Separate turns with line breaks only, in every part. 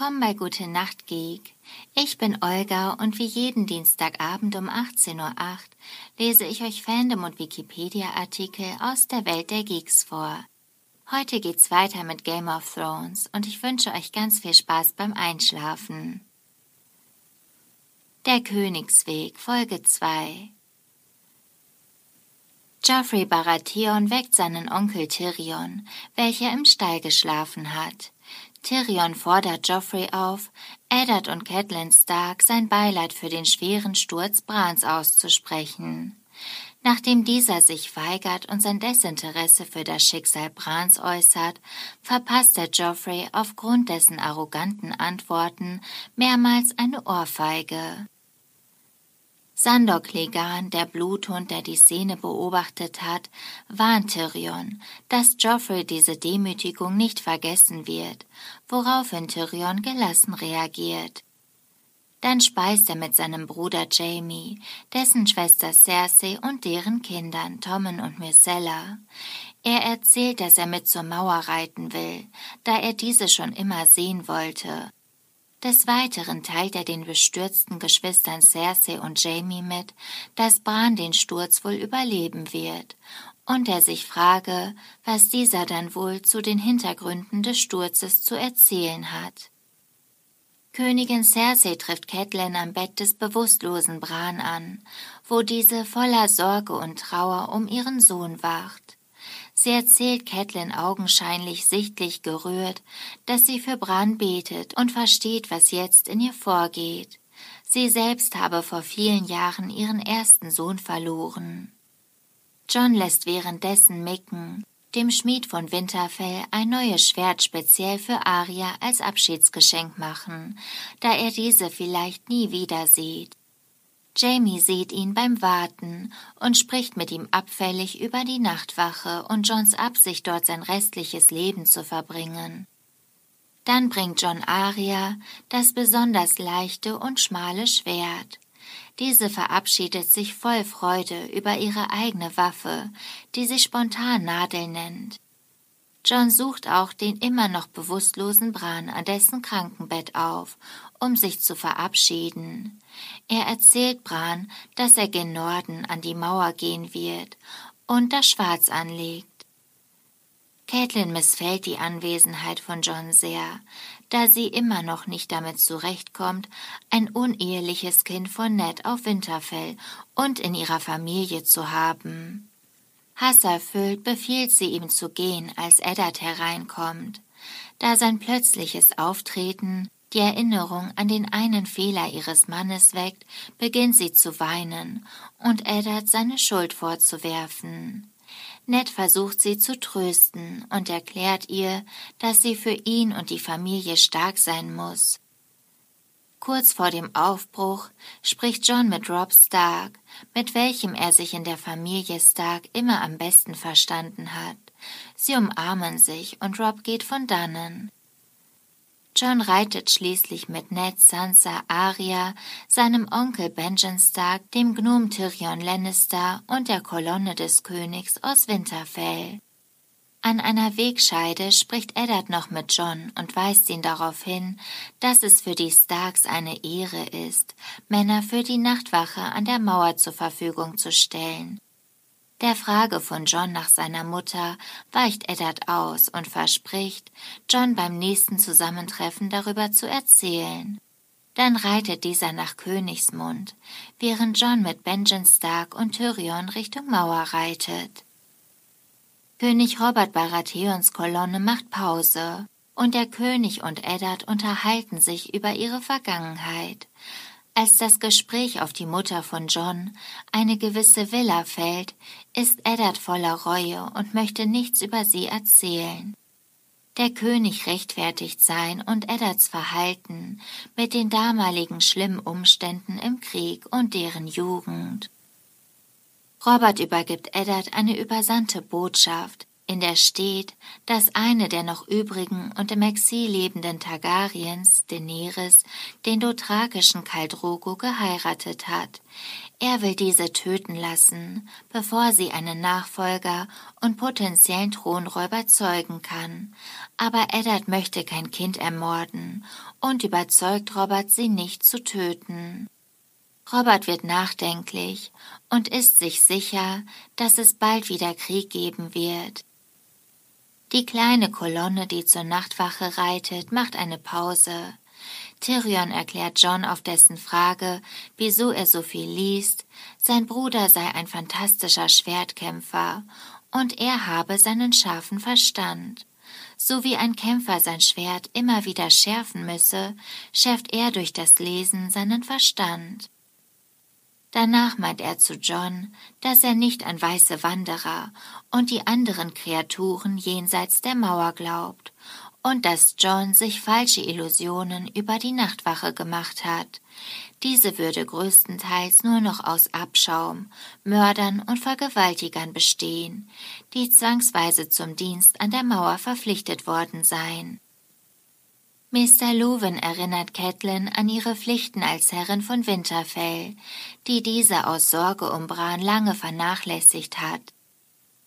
Willkommen bei Gute Nacht Geek. Ich bin Olga und wie jeden Dienstagabend um 18.08 Uhr lese ich euch Fandom und Wikipedia-Artikel aus der Welt der Geeks vor. Heute geht's weiter mit Game of Thrones und ich wünsche euch ganz viel Spaß beim Einschlafen. Der Königsweg, Folge 2 Joffrey Baratheon weckt seinen Onkel Tyrion, welcher im Stall geschlafen hat. Tyrion fordert Joffrey auf, Eddard und Catelyn Stark sein Beileid für den schweren Sturz Brans auszusprechen. Nachdem dieser sich weigert und sein Desinteresse für das Schicksal Brans äußert, verpasst er Joffrey aufgrund dessen arroganten Antworten mehrmals eine Ohrfeige. Sandor Clegane, der Bluthund, der die Szene beobachtet hat, warnt Tyrion, dass Joffrey diese Demütigung nicht vergessen wird, woraufhin Tyrion gelassen reagiert. Dann speist er mit seinem Bruder Jamie, dessen Schwester Cersei und deren Kindern Tommen und Myrcella. Er erzählt, dass er mit zur Mauer reiten will, da er diese schon immer sehen wollte des Weiteren teilt er den bestürzten Geschwistern Cersei und Jamie mit, dass Bran den Sturz wohl überleben wird und er sich frage, was dieser dann wohl zu den Hintergründen des Sturzes zu erzählen hat. Königin Cersei trifft Catelyn am Bett des bewusstlosen Bran an, wo diese voller Sorge und Trauer um ihren Sohn wacht. Sie erzählt Catelyn augenscheinlich sichtlich gerührt, dass sie für Bran betet und versteht, was jetzt in ihr vorgeht. Sie selbst habe vor vielen Jahren ihren ersten Sohn verloren. John lässt währenddessen Micken, dem Schmied von Winterfell, ein neues Schwert speziell für Arya als Abschiedsgeschenk machen, da er diese vielleicht nie wieder sieht. Jamie sieht ihn beim Warten und spricht mit ihm abfällig über die Nachtwache und Johns Absicht, dort sein restliches Leben zu verbringen. Dann bringt John Aria das besonders leichte und schmale Schwert. Diese verabschiedet sich voll Freude über ihre eigene Waffe, die sich spontan Nadel nennt. John sucht auch den immer noch bewusstlosen Bran an dessen Krankenbett auf, um sich zu verabschieden. Er erzählt Bran, dass er gen Norden an die Mauer gehen wird und das Schwarz anlegt. Caitlin missfällt die Anwesenheit von John sehr, da sie immer noch nicht damit zurechtkommt, ein uneheliches Kind von Ned auf Winterfell und in ihrer Familie zu haben. Hasserfüllt befiehlt sie ihm zu gehen, als Eddard hereinkommt. Da sein plötzliches Auftreten die Erinnerung an den einen Fehler ihres Mannes weckt, beginnt sie zu weinen und Eddard seine Schuld vorzuwerfen. Ned versucht sie zu trösten und erklärt ihr, dass sie für ihn und die Familie stark sein muss, Kurz vor dem Aufbruch spricht John mit Rob Stark, mit welchem er sich in der Familie Stark immer am besten verstanden hat. Sie umarmen sich und Rob geht von dannen. John reitet schließlich mit Ned, Sansa, Arya, seinem Onkel Benjen Stark, dem Gnome Tyrion Lannister und der Kolonne des Königs aus Winterfell. An einer Wegscheide spricht Eddard noch mit John und weist ihn darauf hin, dass es für die Starks eine Ehre ist, Männer für die Nachtwache an der Mauer zur Verfügung zu stellen. Der Frage von John nach seiner Mutter weicht Eddard aus und verspricht, John beim nächsten Zusammentreffen darüber zu erzählen. Dann reitet dieser nach Königsmund, während John mit Benjen Stark und Tyrion Richtung Mauer reitet. König Robert Baratheons Kolonne macht Pause und der König und Eddard unterhalten sich über ihre Vergangenheit. Als das Gespräch auf die Mutter von John, eine gewisse Villa, fällt, ist Eddard voller Reue und möchte nichts über sie erzählen. Der König rechtfertigt sein und Eddards Verhalten mit den damaligen schlimmen Umständen im Krieg und deren Jugend. Robert übergibt Eddard eine übersandte Botschaft, in der steht, dass eine der noch übrigen und im Exil lebenden Targaryens, Daenerys, den dothrakischen Kaldrogo geheiratet hat. Er will diese töten lassen, bevor sie einen Nachfolger und potenziellen Thronräuber zeugen kann. Aber Eddard möchte kein Kind ermorden und überzeugt Robert, sie nicht zu töten. Robert wird nachdenklich und ist sich sicher, dass es bald wieder Krieg geben wird. Die kleine Kolonne, die zur Nachtwache reitet, macht eine Pause. Tyrion erklärt John auf dessen Frage, wieso er so viel liest, sein Bruder sei ein fantastischer Schwertkämpfer und er habe seinen scharfen Verstand. So wie ein Kämpfer sein Schwert immer wieder schärfen müsse, schärft er durch das Lesen seinen Verstand. Danach meint er zu John, dass er nicht an weiße Wanderer und die anderen Kreaturen jenseits der Mauer glaubt und dass John sich falsche Illusionen über die Nachtwache gemacht hat. Diese würde größtenteils nur noch aus Abschaum, Mördern und Vergewaltigern bestehen, die zwangsweise zum Dienst an der Mauer verpflichtet worden seien. Mr. Lowen erinnert Catelyn an ihre Pflichten als Herrin von Winterfell, die diese aus Sorge um Bran lange vernachlässigt hat.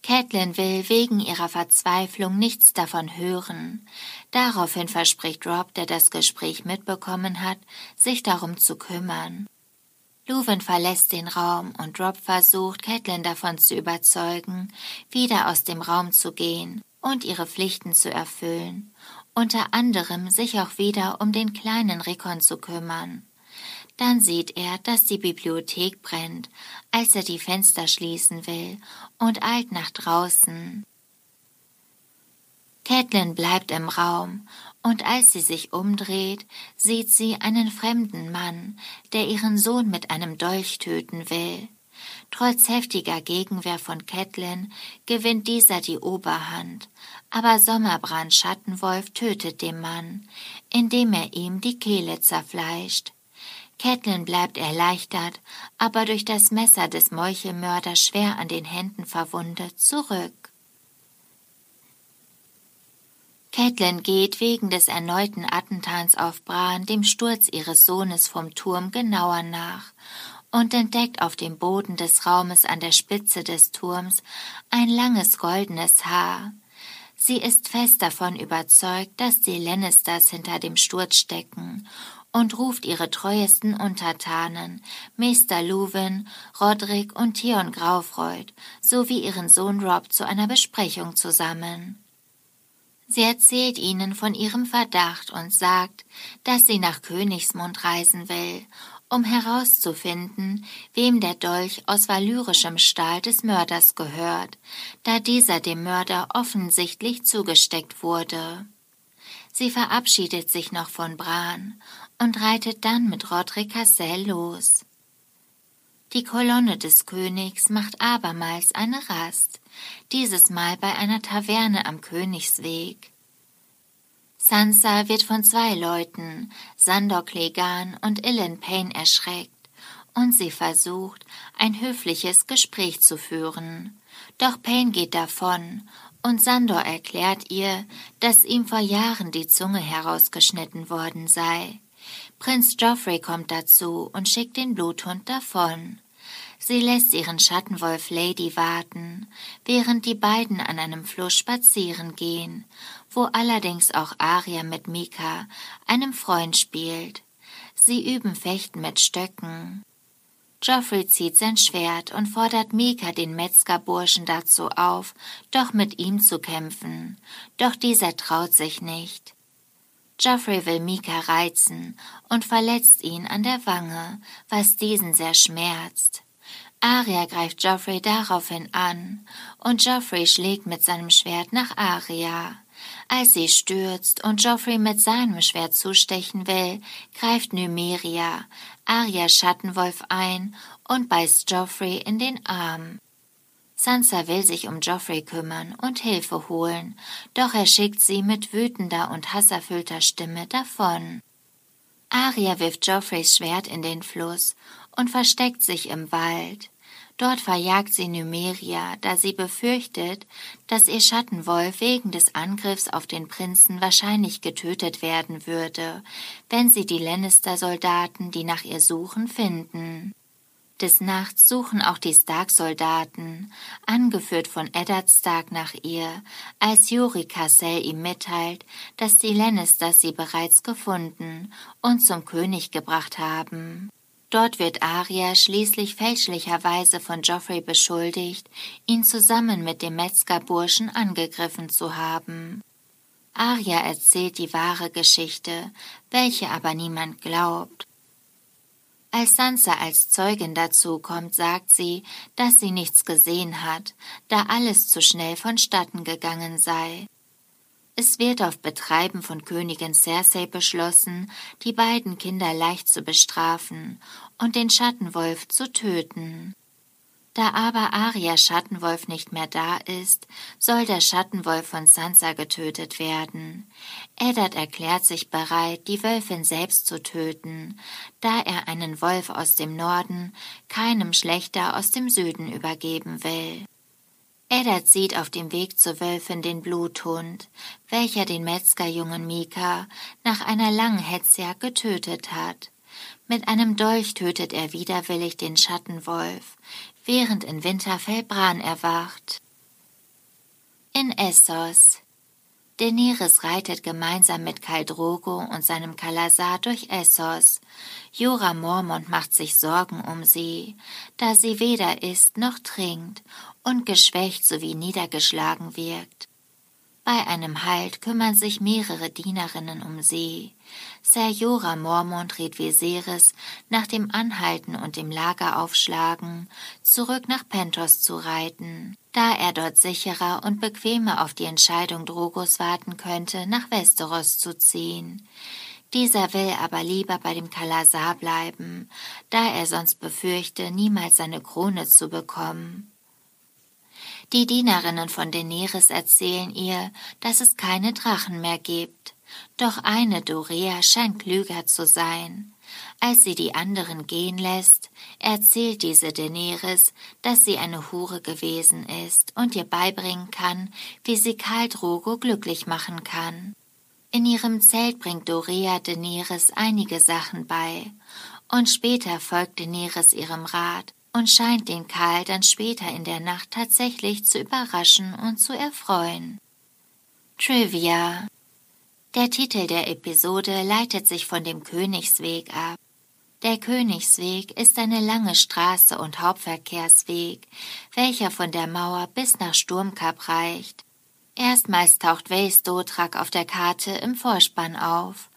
Catelyn will wegen ihrer Verzweiflung nichts davon hören. Daraufhin verspricht Rob, der das Gespräch mitbekommen hat, sich darum zu kümmern. Luwen verlässt den Raum und Rob versucht, Catelyn davon zu überzeugen, wieder aus dem Raum zu gehen und ihre Pflichten zu erfüllen unter anderem sich auch wieder um den kleinen Rickon zu kümmern. Dann sieht er, dass die Bibliothek brennt, als er die Fenster schließen will und eilt nach draußen. Catelyn bleibt im Raum, und als sie sich umdreht, sieht sie einen fremden Mann, der ihren Sohn mit einem Dolch töten will. Trotz heftiger Gegenwehr von Catelyn gewinnt dieser die Oberhand, aber Sommerbrand Schattenwolf tötet den Mann, indem er ihm die Kehle zerfleischt. Catelyn bleibt erleichtert, aber durch das Messer des Meuchelmörders schwer an den Händen verwundet zurück. Catelyn geht wegen des erneuten Attentats auf Bran dem Sturz ihres Sohnes vom Turm genauer nach und entdeckt auf dem Boden des Raumes an der Spitze des Turms ein langes goldenes Haar. Sie ist fest davon überzeugt, dass die Lannisters hinter dem Sturz stecken und ruft ihre treuesten Untertanen, Meister Luwin, Roderick und Theon Graufreud sowie ihren Sohn Rob zu einer Besprechung zusammen. Sie erzählt ihnen von ihrem Verdacht und sagt, dass sie nach Königsmund reisen will um herauszufinden, wem der Dolch aus valyrischem Stahl des Mörders gehört, da dieser dem Mörder offensichtlich zugesteckt wurde. Sie verabschiedet sich noch von Bran und reitet dann mit Roderick Cassel los. Die Kolonne des Königs macht abermals eine Rast, dieses Mal bei einer Taverne am Königsweg. Sansa wird von zwei Leuten, Sandor Clegane und Ilyn Payne, erschreckt, und sie versucht, ein höfliches Gespräch zu führen. Doch Payne geht davon, und Sandor erklärt ihr, dass ihm vor Jahren die Zunge herausgeschnitten worden sei. Prinz Joffrey kommt dazu und schickt den Bluthund davon. Sie lässt ihren Schattenwolf Lady warten, während die beiden an einem Fluss spazieren gehen, wo allerdings auch Aria mit Mika, einem Freund, spielt. Sie üben Fechten mit Stöcken. Geoffrey zieht sein Schwert und fordert Mika, den Metzgerburschen, dazu auf, doch mit ihm zu kämpfen. Doch dieser traut sich nicht. Geoffrey will Mika reizen und verletzt ihn an der Wange, was diesen sehr schmerzt. Aria greift Geoffrey daraufhin an, und Geoffrey schlägt mit seinem Schwert nach Aria. Als sie stürzt und Geoffrey mit seinem Schwert zustechen will, greift Nymeria, Arias Schattenwolf ein und beißt Geoffrey in den Arm. Sansa will sich um Geoffrey kümmern und Hilfe holen, doch er schickt sie mit wütender und hasserfüllter Stimme davon. Aria wirft Geoffreys Schwert in den Fluss und versteckt sich im Wald. Dort verjagt sie Numeria, da sie befürchtet, dass ihr Schattenwolf wegen des Angriffs auf den Prinzen wahrscheinlich getötet werden würde, wenn sie die Lannister-Soldaten, die nach ihr suchen, finden. Des Nachts suchen auch die Stark-Soldaten, angeführt von Eddard Stark nach ihr, als Yuri Cassell ihm mitteilt, dass die Lannisters sie bereits gefunden und zum König gebracht haben. Dort wird Arya schließlich fälschlicherweise von Joffrey beschuldigt, ihn zusammen mit dem Metzgerburschen angegriffen zu haben. Arya erzählt die wahre Geschichte, welche aber niemand glaubt. Als Sansa als Zeugin dazu kommt, sagt sie, dass sie nichts gesehen hat, da alles zu schnell vonstatten gegangen sei. Es wird auf Betreiben von Königin Cersei beschlossen, die beiden Kinder leicht zu bestrafen und den Schattenwolf zu töten. Da aber Arya Schattenwolf nicht mehr da ist, soll der Schattenwolf von Sansa getötet werden. Eddard erklärt sich bereit, die Wölfin selbst zu töten, da er einen Wolf aus dem Norden keinem Schlechter aus dem Süden übergeben will. Eddard sieht auf dem Weg zur Wölfin den Bluthund, welcher den Metzgerjungen Mika nach einer langen Hetzjagd getötet hat. Mit einem Dolch tötet er widerwillig den Schattenwolf, während in Winterfell Bran erwacht. In Essos. Daenerys reitet gemeinsam mit Khal Drogo und seinem Kalasar durch Essos. Jorah Mormont macht sich Sorgen um sie, da sie weder isst noch trinkt und geschwächt sowie niedergeschlagen wirkt. Bei einem Halt kümmern sich mehrere Dienerinnen um sie. Ser Jorah Mormont rät Viserys, nach dem Anhalten und dem Lageraufschlagen zurück nach Pentos zu reiten, da er dort sicherer und bequemer auf die Entscheidung Drogos warten könnte, nach Westeros zu ziehen. Dieser will aber lieber bei dem Kalasar bleiben, da er sonst befürchte, niemals seine Krone zu bekommen. Die Dienerinnen von Daenerys erzählen ihr, dass es keine Drachen mehr gibt. Doch eine Dorea scheint klüger zu sein. Als sie die anderen gehen lässt, erzählt diese Daenerys, dass sie eine Hure gewesen ist und ihr beibringen kann, wie sie Karl Drogo glücklich machen kann. In ihrem Zelt bringt Dorea Daenerys einige Sachen bei, und später folgt Daenerys ihrem Rat und scheint den Karl dann später in der Nacht tatsächlich zu überraschen und zu erfreuen. Trivia Der Titel der Episode leitet sich von dem Königsweg ab. Der Königsweg ist eine lange Straße und Hauptverkehrsweg, welcher von der Mauer bis nach Sturmkap reicht. Erstmals taucht Waze Dotrak auf der Karte im Vorspann auf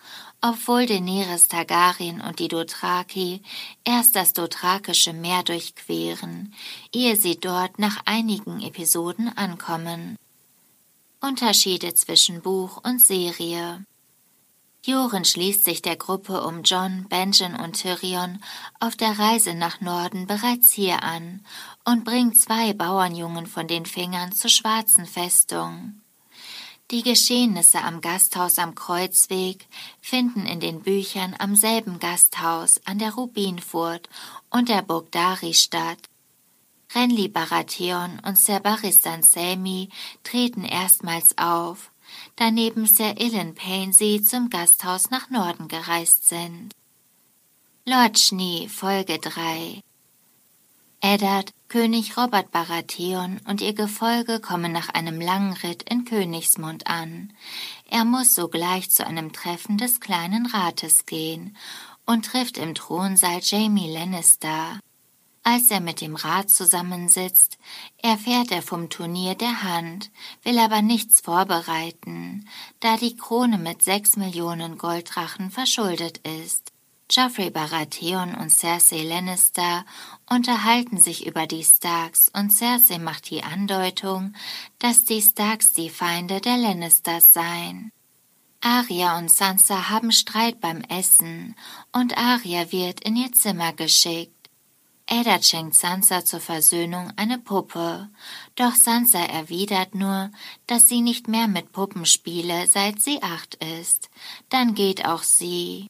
obwohl Daenerys Targaryen und die Dothraki erst das Dothrakische Meer durchqueren, ehe sie dort nach einigen Episoden ankommen. Unterschiede zwischen Buch und Serie Joren schließt sich der Gruppe um John, Benjen und Tyrion auf der Reise nach Norden bereits hier an und bringt zwei Bauernjungen von den Fingern zur schwarzen Festung. Die Geschehnisse am Gasthaus am Kreuzweg finden in den Büchern am selben Gasthaus an der Rubinfurt und der Burg Dari statt. Renly Baratheon und Sir Barristan Selmy treten erstmals auf, daneben Sir Illen Painsey zum Gasthaus nach Norden gereist sind. Lord Schnee, Folge 3 Eddard, König Robert Baratheon und ihr Gefolge kommen nach einem langen Ritt in Königsmund an. Er muss sogleich zu einem Treffen des kleinen Rates gehen und trifft im Thronsaal Jamie Lannister. Als er mit dem Rat zusammensitzt, erfährt er vom Turnier der Hand, will aber nichts vorbereiten, da die Krone mit sechs Millionen Golddrachen verschuldet ist. Joffrey Baratheon und Cersei Lannister unterhalten sich über die Starks und Cersei macht die Andeutung, dass die Starks die Feinde der Lannisters seien. Arya und Sansa haben Streit beim Essen und Arya wird in ihr Zimmer geschickt. Eddard schenkt Sansa zur Versöhnung eine Puppe, doch Sansa erwidert nur, dass sie nicht mehr mit Puppen spiele, seit sie acht ist. Dann geht auch sie.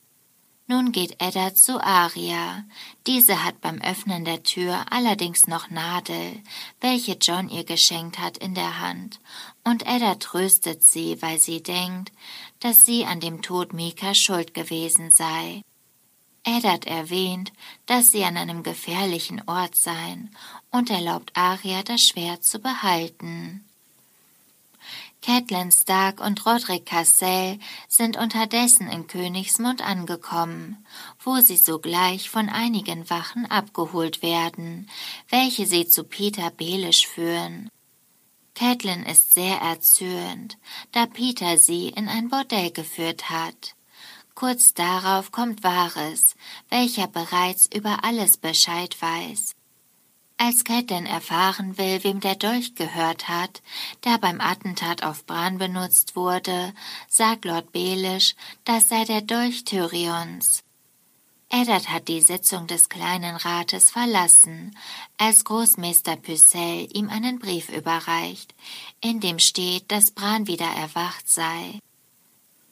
Nun geht Edda zu Aria. Diese hat beim Öffnen der Tür allerdings noch Nadel, welche John ihr geschenkt hat, in der Hand. Und Edda tröstet sie, weil sie denkt, dass sie an dem Tod Mika schuld gewesen sei. Eddard erwähnt, dass sie an einem gefährlichen Ort seien und erlaubt Aria das Schwert zu behalten. Catelyn Stark und Roderick Cassell sind unterdessen in Königsmund angekommen, wo sie sogleich von einigen Wachen abgeholt werden, welche sie zu Peter Belisch führen. Catelyn ist sehr erzürnt, da Peter sie in ein Bordell geführt hat. Kurz darauf kommt Varys, welcher bereits über alles Bescheid weiß. Als Catelyn erfahren will, wem der Dolch gehört hat, der beim Attentat auf Bran benutzt wurde, sagt Lord Baelish, das sei der Dolch Tyrions. Eddard hat die Sitzung des kleinen Rates verlassen, als Großmeister Pycelle ihm einen Brief überreicht, in dem steht, dass Bran wieder erwacht sei.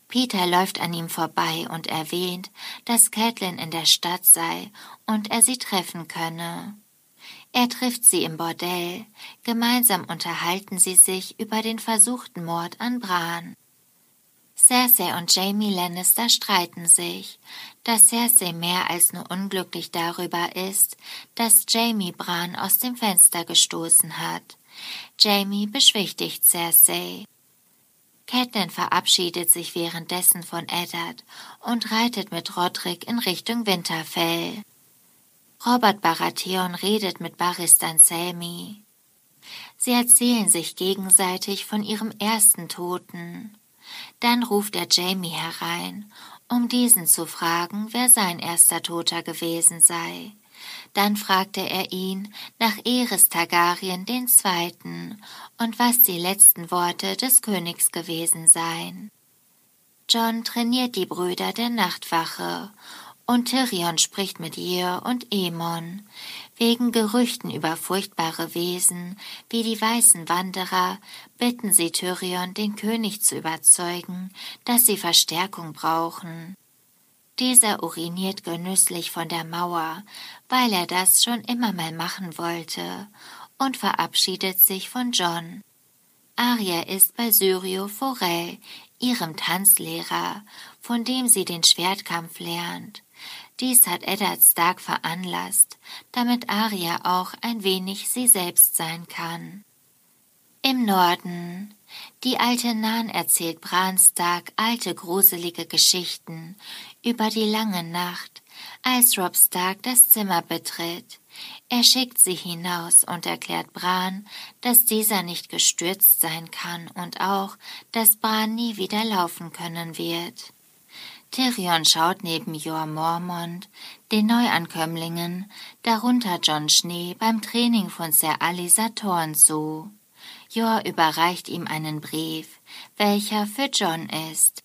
Peter läuft an ihm vorbei und erwähnt, dass Catelyn in der Stadt sei und er sie treffen könne. Er trifft sie im Bordell. Gemeinsam unterhalten sie sich über den versuchten Mord an Bran. Cersei und Jamie Lannister streiten sich, da Cersei mehr als nur unglücklich darüber ist, dass Jamie Bran aus dem Fenster gestoßen hat. Jamie beschwichtigt Cersei. Catelyn verabschiedet sich währenddessen von Eddard und reitet mit Roderick in Richtung Winterfell. Robert Baratheon redet mit Baristan Selmy. Sie erzählen sich gegenseitig von ihrem ersten Toten. Dann ruft er Jamie herein, um diesen zu fragen, wer sein erster Toter gewesen sei. Dann fragte er ihn nach Eris Targaryen den Zweiten und was die letzten Worte des Königs gewesen seien. John trainiert die Brüder der Nachtwache und Tyrion spricht mit Yer und Emon. Wegen Gerüchten über furchtbare Wesen wie die weißen Wanderer bitten sie Tyrion, den König zu überzeugen, dass sie Verstärkung brauchen. Dieser uriniert genüsslich von der Mauer, weil er das schon immer mal machen wollte, und verabschiedet sich von John. Arya ist bei Syrio Forel, ihrem Tanzlehrer, von dem sie den Schwertkampf lernt. Dies hat Eddard Stark veranlasst, damit Arya auch ein wenig sie selbst sein kann. Im Norden die alte Nan erzählt Bran Stark alte gruselige Geschichten über die lange Nacht, als Rob Stark das Zimmer betritt. Er schickt sie hinaus und erklärt Bran, dass dieser nicht gestürzt sein kann und auch, dass Bran nie wieder laufen können wird. Tyrion schaut neben Jor Mormont, den Neuankömmlingen, darunter John Schnee beim Training von Sir Alisa Thorn zu. Jor überreicht ihm einen Brief, welcher für John ist.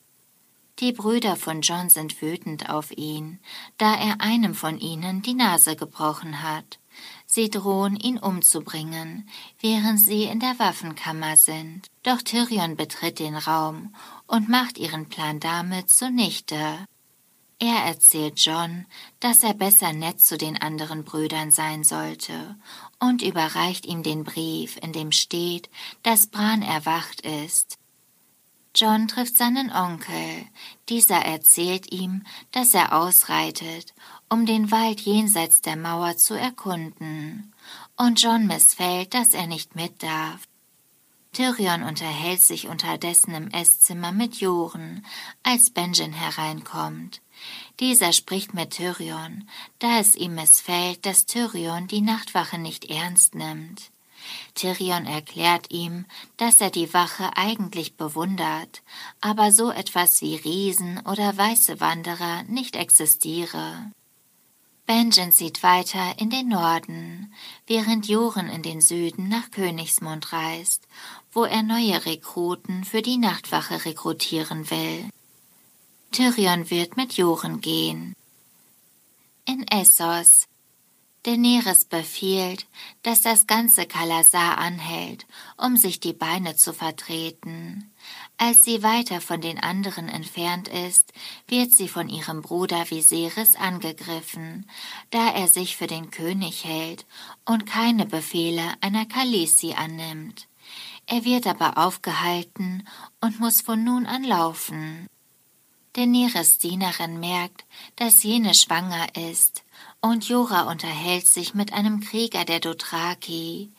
Die Brüder von John sind wütend auf ihn, da er einem von ihnen die Nase gebrochen hat. Sie drohen, ihn umzubringen, während sie in der Waffenkammer sind. Doch Tyrion betritt den Raum und macht ihren Plan damit zunichte. Er erzählt John, dass er besser nett zu den anderen Brüdern sein sollte und überreicht ihm den Brief, in dem steht, dass Bran erwacht ist. John trifft seinen Onkel. Dieser erzählt ihm, dass er ausreitet, um den Wald jenseits der Mauer zu erkunden. Und John missfällt, dass er nicht mit darf. Tyrion unterhält sich unterdessen im Esszimmer mit Joren, als Benjen hereinkommt. Dieser spricht mit Tyrion, da es ihm missfällt, dass Tyrion die Nachtwache nicht ernst nimmt. Tyrion erklärt ihm, dass er die Wache eigentlich bewundert, aber so etwas wie Riesen oder weiße Wanderer nicht existiere. Benjen zieht weiter in den Norden, während Joren in den Süden nach Königsmund reist, wo er neue Rekruten für die Nachtwache rekrutieren will. Tyrion wird mit Joren gehen. In Essos. Daenerys befiehlt, dass das ganze Kalasar anhält, um sich die Beine zu vertreten. Als sie weiter von den anderen entfernt ist, wird sie von ihrem Bruder Viserys angegriffen, da er sich für den König hält und keine Befehle einer Khaleesi annimmt. Er wird aber aufgehalten und muss von nun an laufen. Daenerys Dienerin merkt, dass jene schwanger ist, und Jora unterhält sich mit einem Krieger der Dothraki.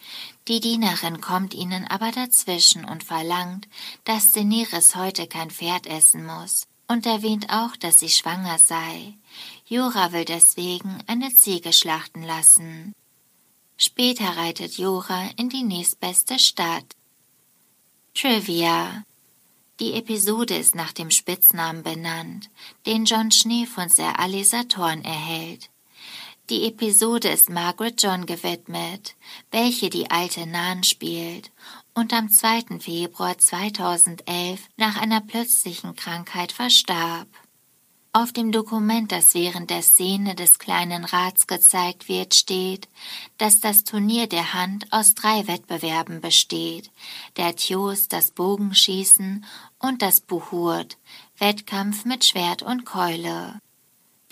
Die Dienerin kommt ihnen aber dazwischen und verlangt, dass Daenerys heute kein Pferd essen muss und erwähnt auch, dass sie schwanger sei. Jora will deswegen eine Ziege schlachten lassen. Später reitet Jora in die nächstbeste Stadt. Trivia die Episode ist nach dem Spitznamen benannt, den John Schnee von Sir Alisa Thorne erhält. Die Episode ist Margaret John gewidmet, welche die alte Nan spielt und am 2. Februar 2011 nach einer plötzlichen Krankheit verstarb. Auf dem Dokument, das während der Szene des kleinen Rats gezeigt wird, steht, dass das Turnier der Hand aus drei Wettbewerben besteht, der Thios, das Bogenschießen und das Buhurt, Wettkampf mit Schwert und Keule.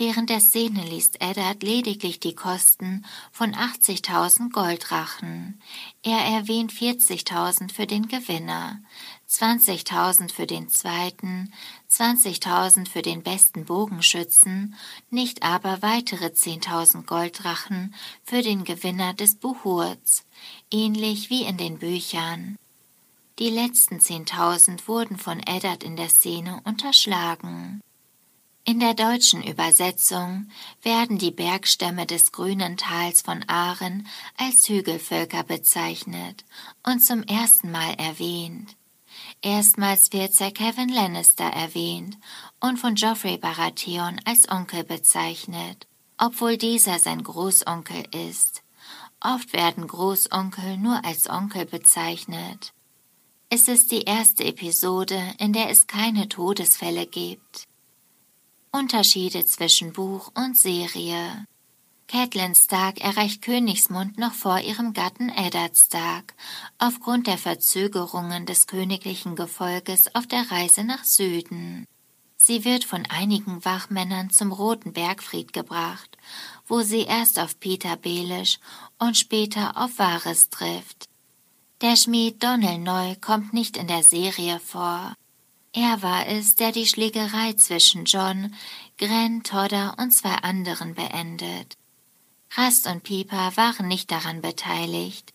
Während der Szene liest Eddard lediglich die Kosten von 80.000 Goldrachen. Er erwähnt 40.000 für den Gewinner, 20.000 für den zweiten, 20.000 für den besten Bogenschützen, nicht aber weitere 10.000 Golddrachen für den Gewinner des Buhurts, ähnlich wie in den Büchern. Die letzten 10.000 wurden von Eddard in der Szene unterschlagen. In der deutschen Übersetzung werden die Bergstämme des grünen Tals von Aaren als Hügelvölker bezeichnet und zum ersten Mal erwähnt. Erstmals wird Sir Kevin Lannister erwähnt und von Geoffrey Baratheon als Onkel bezeichnet, obwohl dieser sein Großonkel ist. Oft werden Großonkel nur als Onkel bezeichnet. Es ist die erste Episode, in der es keine Todesfälle gibt. Unterschiede zwischen Buch und Serie. Catelyn Stark erreicht Königsmund noch vor ihrem Gatten Eddard Stark, aufgrund der Verzögerungen des königlichen Gefolges auf der Reise nach Süden. Sie wird von einigen Wachmännern zum Roten Bergfried gebracht, wo sie erst auf Peter Belisch und später auf Varys trifft. Der Schmied Donnell Neu kommt nicht in der Serie vor. Er war es, der die Schlägerei zwischen John, Gren, Todder und zwei anderen beendet. Rast und Pieper waren nicht daran beteiligt.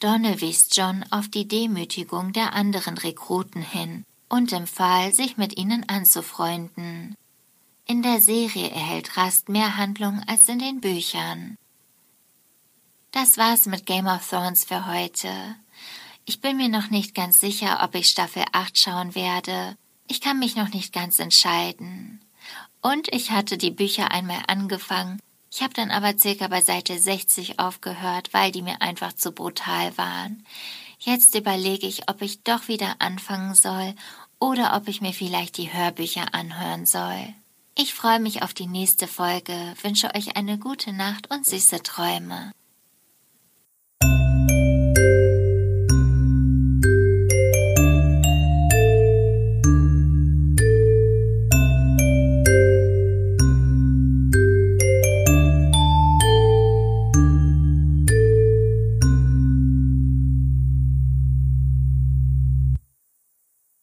Donne wies John auf die Demütigung der anderen Rekruten hin und empfahl, sich mit ihnen anzufreunden. In der Serie erhält Rast mehr Handlung als in den Büchern. Das war's mit Game of Thrones für heute. Ich bin mir noch nicht ganz sicher, ob ich Staffel 8 schauen werde. Ich kann mich noch nicht ganz entscheiden. Und ich hatte die Bücher einmal angefangen. Ich habe dann aber circa bei Seite 60 aufgehört, weil die mir einfach zu brutal waren. Jetzt überlege ich, ob ich doch wieder anfangen soll oder ob ich mir vielleicht die Hörbücher anhören soll. Ich freue mich auf die nächste Folge, wünsche euch eine gute Nacht und süße Träume.